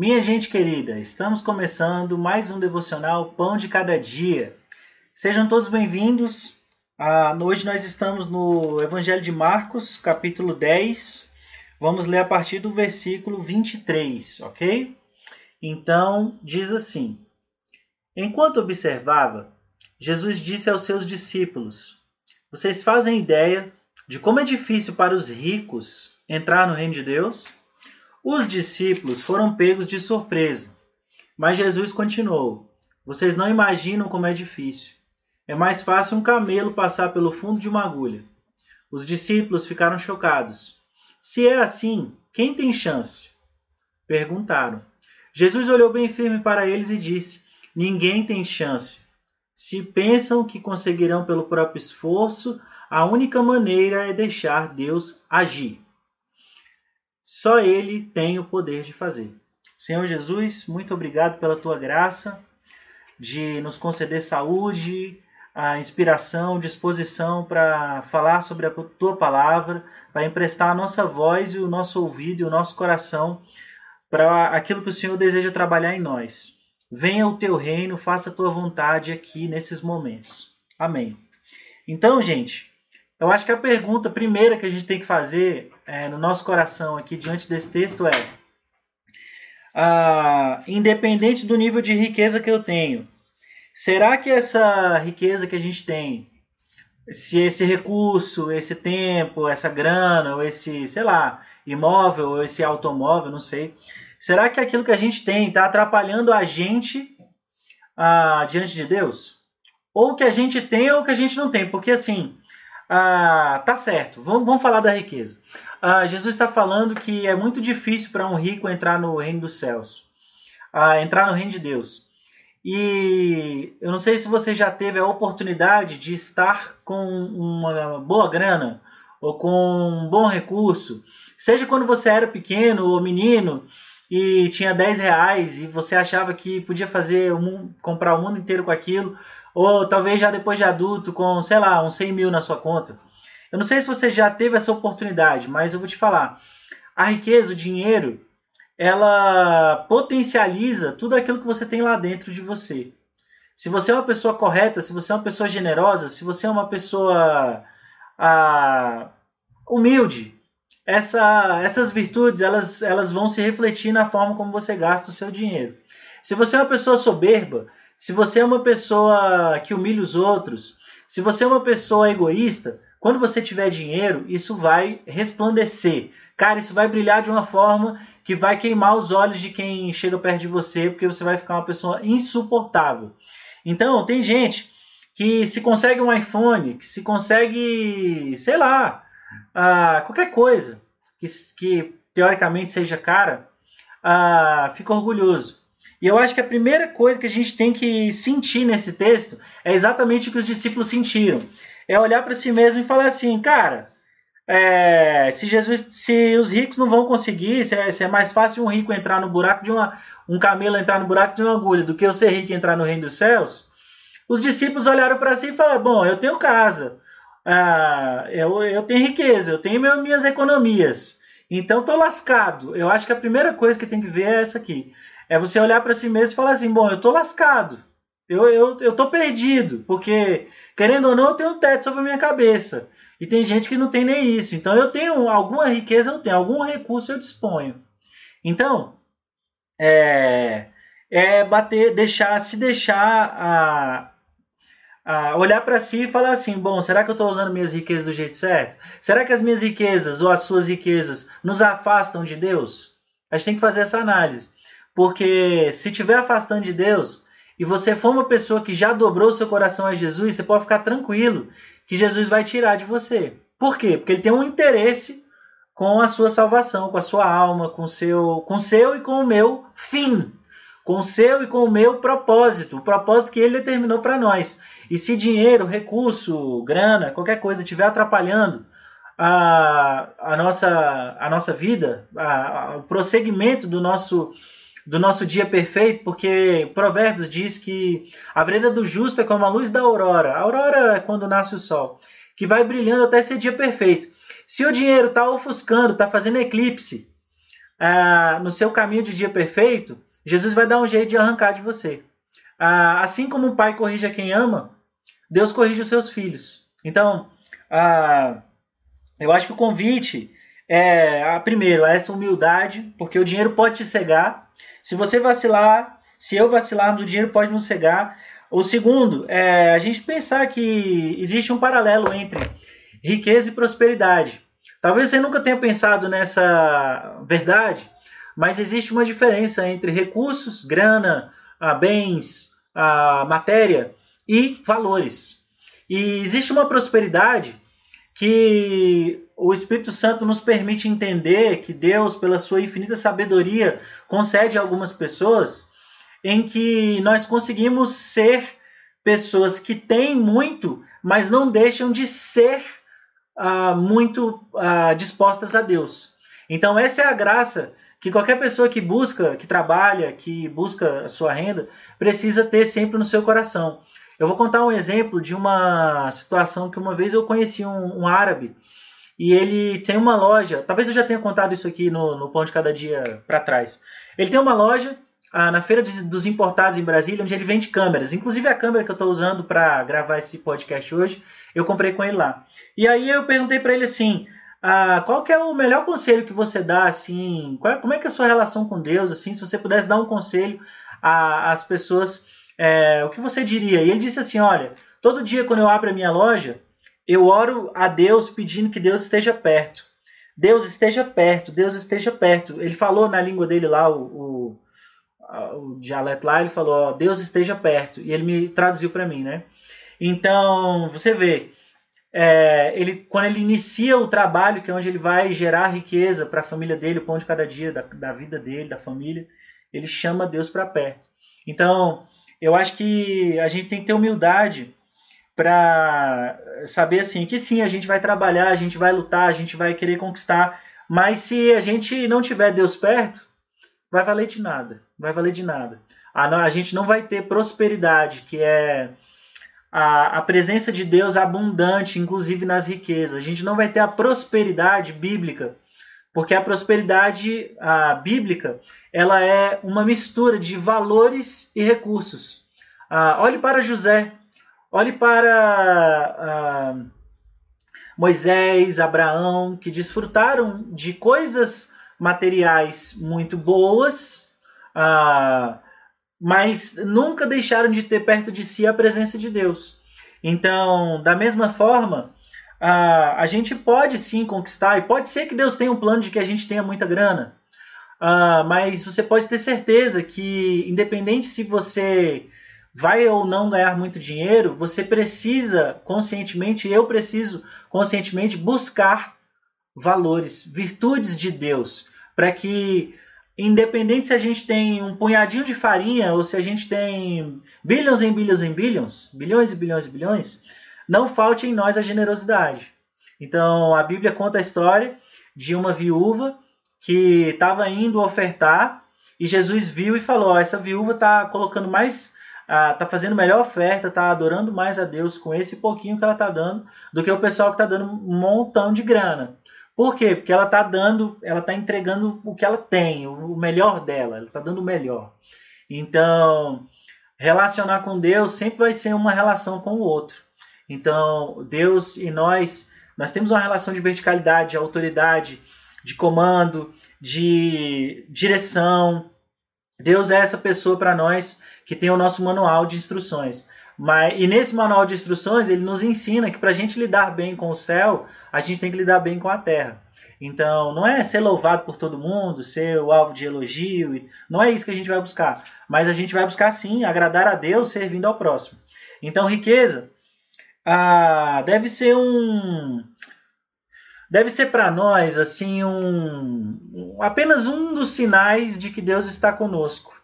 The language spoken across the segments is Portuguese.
Minha gente querida, estamos começando mais um devocional Pão de Cada Dia. Sejam todos bem-vindos. Ah, hoje nós estamos no Evangelho de Marcos, capítulo 10. Vamos ler a partir do versículo 23, ok? Então, diz assim: Enquanto observava, Jesus disse aos seus discípulos: Vocês fazem ideia de como é difícil para os ricos entrar no reino de Deus? Os discípulos foram pegos de surpresa. Mas Jesus continuou: Vocês não imaginam como é difícil. É mais fácil um camelo passar pelo fundo de uma agulha. Os discípulos ficaram chocados. Se é assim, quem tem chance? Perguntaram. Jesus olhou bem firme para eles e disse: Ninguém tem chance. Se pensam que conseguirão pelo próprio esforço, a única maneira é deixar Deus agir. Só Ele tem o poder de fazer. Senhor Jesus, muito obrigado pela tua graça de nos conceder saúde, a inspiração, disposição para falar sobre a tua palavra, para emprestar a nossa voz e o nosso ouvido e o nosso coração para aquilo que o Senhor deseja trabalhar em nós. Venha o teu reino, faça a tua vontade aqui nesses momentos. Amém. Então, gente, eu acho que a pergunta primeira que a gente tem que fazer é, no nosso coração aqui diante desse texto é: ah, independente do nível de riqueza que eu tenho, será que essa riqueza que a gente tem, se esse recurso, esse tempo, essa grana, ou esse, sei lá, imóvel, ou esse automóvel, não sei, será que aquilo que a gente tem está atrapalhando a gente ah, diante de Deus? Ou que a gente tem ou que a gente não tem? Porque assim ah, tá certo, vamos, vamos falar da riqueza. Ah, Jesus está falando que é muito difícil para um rico entrar no reino dos céus, ah, entrar no reino de Deus. E eu não sei se você já teve a oportunidade de estar com uma boa grana ou com um bom recurso, seja quando você era pequeno ou menino e tinha 10 reais e você achava que podia fazer um, comprar o mundo inteiro com aquilo, ou talvez já depois de adulto, com, sei lá, uns 100 mil na sua conta. Eu não sei se você já teve essa oportunidade, mas eu vou te falar. A riqueza, o dinheiro, ela potencializa tudo aquilo que você tem lá dentro de você. Se você é uma pessoa correta, se você é uma pessoa generosa, se você é uma pessoa ah, humilde, essa, essas virtudes elas, elas vão se refletir na forma como você gasta o seu dinheiro. Se você é uma pessoa soberba, se você é uma pessoa que humilha os outros, se você é uma pessoa egoísta, quando você tiver dinheiro, isso vai resplandecer. Cara, isso vai brilhar de uma forma que vai queimar os olhos de quem chega perto de você, porque você vai ficar uma pessoa insuportável. Então, tem gente que se consegue um iPhone, que se consegue, sei lá, uh, qualquer coisa que, que teoricamente seja cara, uh, fica orgulhoso. E eu acho que a primeira coisa que a gente tem que sentir nesse texto é exatamente o que os discípulos sentiram. É olhar para si mesmo e falar assim, cara, é, se Jesus, se os ricos não vão conseguir, se é, se é, mais fácil um rico entrar no buraco de uma, um camelo entrar no buraco de uma agulha do que eu ser rico entrar no reino dos céus, os discípulos olharam para si e falaram, bom, eu tenho casa, ah, eu, eu tenho riqueza, eu tenho meu, minhas economias, então tô lascado. Eu acho que a primeira coisa que tem que ver é essa aqui. É você olhar para si mesmo e falar assim: bom, eu tô lascado. Eu, eu, eu tô perdido. Porque, querendo ou não, eu tenho um teto sobre a minha cabeça. E tem gente que não tem nem isso. Então eu tenho alguma riqueza, eu tenho, algum recurso eu disponho. Então, é, é bater, deixar, se deixar a, a olhar para si e falar assim: bom, será que eu estou usando minhas riquezas do jeito certo? Será que as minhas riquezas ou as suas riquezas nos afastam de Deus? A gente tem que fazer essa análise. Porque se estiver afastando de Deus e você for uma pessoa que já dobrou seu coração a Jesus, você pode ficar tranquilo que Jesus vai tirar de você. Por quê? Porque ele tem um interesse com a sua salvação, com a sua alma, com seu, com seu e com o meu fim, com seu e com o meu propósito, o propósito que ele determinou para nós. E se dinheiro, recurso, grana, qualquer coisa estiver atrapalhando a, a, nossa, a nossa vida, a, a, o prosseguimento do nosso do nosso dia perfeito, porque Provérbios diz que a vereda do justo é como a luz da aurora. A aurora é quando nasce o sol, que vai brilhando até ser dia perfeito. Se o dinheiro está ofuscando, está fazendo eclipse ah, no seu caminho de dia perfeito, Jesus vai dar um jeito de arrancar de você. Ah, assim como o pai corrige a quem ama, Deus corrige os seus filhos. Então, ah, eu acho que o convite é, primeiro, essa humildade, porque o dinheiro pode te cegar. Se você vacilar, se eu vacilarmos, o dinheiro pode nos cegar. O segundo é a gente pensar que existe um paralelo entre riqueza e prosperidade. Talvez você nunca tenha pensado nessa verdade, mas existe uma diferença entre recursos, grana, ah, bens, ah, matéria e valores. E existe uma prosperidade que o Espírito Santo nos permite entender que Deus, pela sua infinita sabedoria, concede a algumas pessoas em que nós conseguimos ser pessoas que têm muito, mas não deixam de ser uh, muito uh, dispostas a Deus. Então, essa é a graça que qualquer pessoa que busca, que trabalha, que busca a sua renda, precisa ter sempre no seu coração. Eu vou contar um exemplo de uma situação que uma vez eu conheci um, um árabe e ele tem uma loja. Talvez eu já tenha contado isso aqui no, no Pão de Cada Dia para trás. Ele tem uma loja ah, na Feira de, dos Importados em Brasília, onde ele vende câmeras. Inclusive a câmera que eu estou usando para gravar esse podcast hoje, eu comprei com ele lá. E aí eu perguntei para ele assim. Ah, qual que é o melhor conselho que você dá assim? Qual, como é que é a sua relação com Deus assim? Se você pudesse dar um conselho às pessoas é, o que você diria? E ele disse assim: Olha, todo dia quando eu abro a minha loja, eu oro a Deus pedindo que Deus esteja perto. Deus esteja perto, Deus esteja perto. Ele falou na língua dele lá, o, o, o dialeto lá, ele falou: ó, Deus esteja perto. E ele me traduziu para mim, né? Então, você vê, é, ele, quando ele inicia o trabalho, que é onde ele vai gerar riqueza para a família dele, o pão de cada dia, da, da vida dele, da família, ele chama Deus para perto. Então, eu acho que a gente tem que ter humildade para saber assim que sim, a gente vai trabalhar, a gente vai lutar, a gente vai querer conquistar, mas se a gente não tiver Deus perto, vai valer de nada, vai valer de nada. A, a gente não vai ter prosperidade, que é a, a presença de Deus abundante, inclusive nas riquezas. A gente não vai ter a prosperidade bíblica porque a prosperidade a bíblica ela é uma mistura de valores e recursos. Ah, olhe para José, olhe para ah, Moisés, Abraão, que desfrutaram de coisas materiais muito boas, ah, mas nunca deixaram de ter perto de si a presença de Deus. Então, da mesma forma, a, a gente pode sim conquistar, e pode ser que Deus tenha um plano de que a gente tenha muita grana, uh, mas você pode ter certeza que, independente se você vai ou não ganhar muito dinheiro, você precisa conscientemente, eu preciso conscientemente buscar valores, virtudes de Deus, para que independente se a gente tem um punhadinho de farinha ou se a gente tem bilhões em bilhões em bilhões, bilhões e bilhões e bilhões, não falte em nós a generosidade. Então, a Bíblia conta a história de uma viúva que estava indo ofertar e Jesus viu e falou: essa viúva está colocando mais, está fazendo melhor oferta, está adorando mais a Deus com esse pouquinho que ela está dando do que o pessoal que está dando um montão de grana. Por quê? Porque ela está dando, ela está entregando o que ela tem, o melhor dela, ela está dando o melhor. Então, relacionar com Deus sempre vai ser uma relação com o outro. Então, Deus e nós, nós temos uma relação de verticalidade, de autoridade, de comando, de direção. Deus é essa pessoa para nós que tem o nosso manual de instruções. Mas, e nesse manual de instruções, ele nos ensina que para a gente lidar bem com o céu, a gente tem que lidar bem com a terra. Então, não é ser louvado por todo mundo, ser o alvo de elogio, não é isso que a gente vai buscar. Mas a gente vai buscar sim agradar a Deus servindo ao próximo. Então, riqueza ah, deve ser um deve ser para nós assim um, apenas um dos sinais de que Deus está conosco.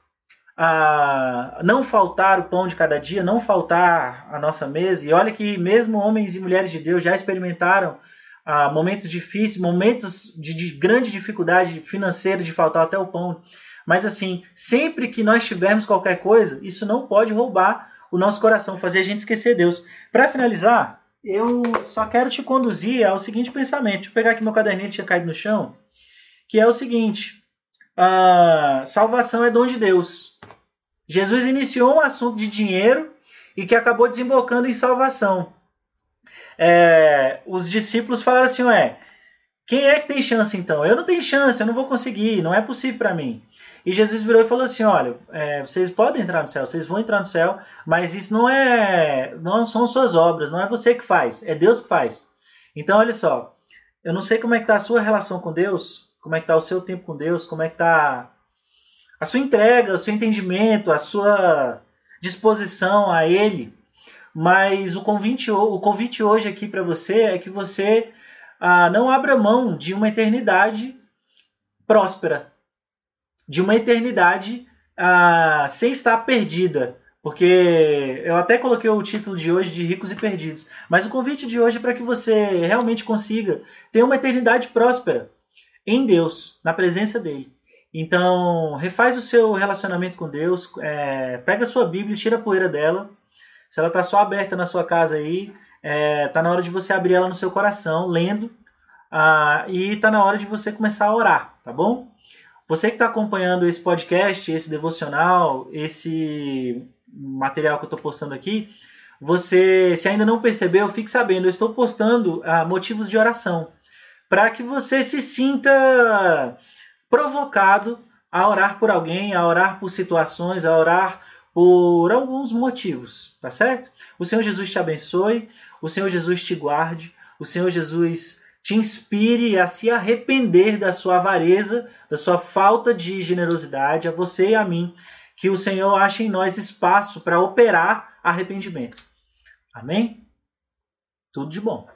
Ah, não faltar o pão de cada dia, não faltar a nossa mesa. E olha que mesmo homens e mulheres de Deus já experimentaram ah, momentos difíceis, momentos de, de grande dificuldade financeira, de faltar até o pão. Mas assim, sempre que nós tivermos qualquer coisa, isso não pode roubar o nosso coração, fazer a gente esquecer Deus. Para finalizar, eu só quero te conduzir ao seguinte pensamento. Deixa eu pegar aqui meu caderninho que tinha caído no chão, que é o seguinte: a salvação é dom de Deus. Jesus iniciou um assunto de dinheiro e que acabou desembocando em salvação. É, os discípulos falaram assim: Ué, quem é que tem chance então? Eu não tenho chance, eu não vou conseguir, não é possível para mim. E Jesus virou e falou assim: Olha, é, vocês podem entrar no céu, vocês vão entrar no céu, mas isso não é, não são suas obras, não é você que faz, é Deus que faz. Então, olha só, eu não sei como é que está a sua relação com Deus, como é que está o seu tempo com Deus, como é que está a sua entrega, o seu entendimento, a sua disposição a Ele. Mas o convite, o convite hoje aqui para você é que você ah, não abra mão de uma eternidade próspera, de uma eternidade ah, sem estar perdida. Porque eu até coloquei o título de hoje de Ricos e Perdidos. Mas o convite de hoje é para que você realmente consiga ter uma eternidade próspera em Deus, na presença dele. Então, refaz o seu relacionamento com Deus, é, pega a sua Bíblia, tira a poeira dela. Se ela está só aberta na sua casa aí, é, tá na hora de você abrir ela no seu coração, lendo, ah, e tá na hora de você começar a orar, tá bom? Você que está acompanhando esse podcast, esse devocional, esse material que eu estou postando aqui, você, se ainda não percebeu, fique sabendo, eu estou postando ah, motivos de oração para que você se sinta provocado a orar por alguém, a orar por situações, a orar por alguns motivos, tá certo? O Senhor Jesus te abençoe, o Senhor Jesus te guarde, o Senhor Jesus te inspire a se arrepender da sua avareza, da sua falta de generosidade, a você e a mim, que o Senhor ache em nós espaço para operar arrependimento. Amém? Tudo de bom.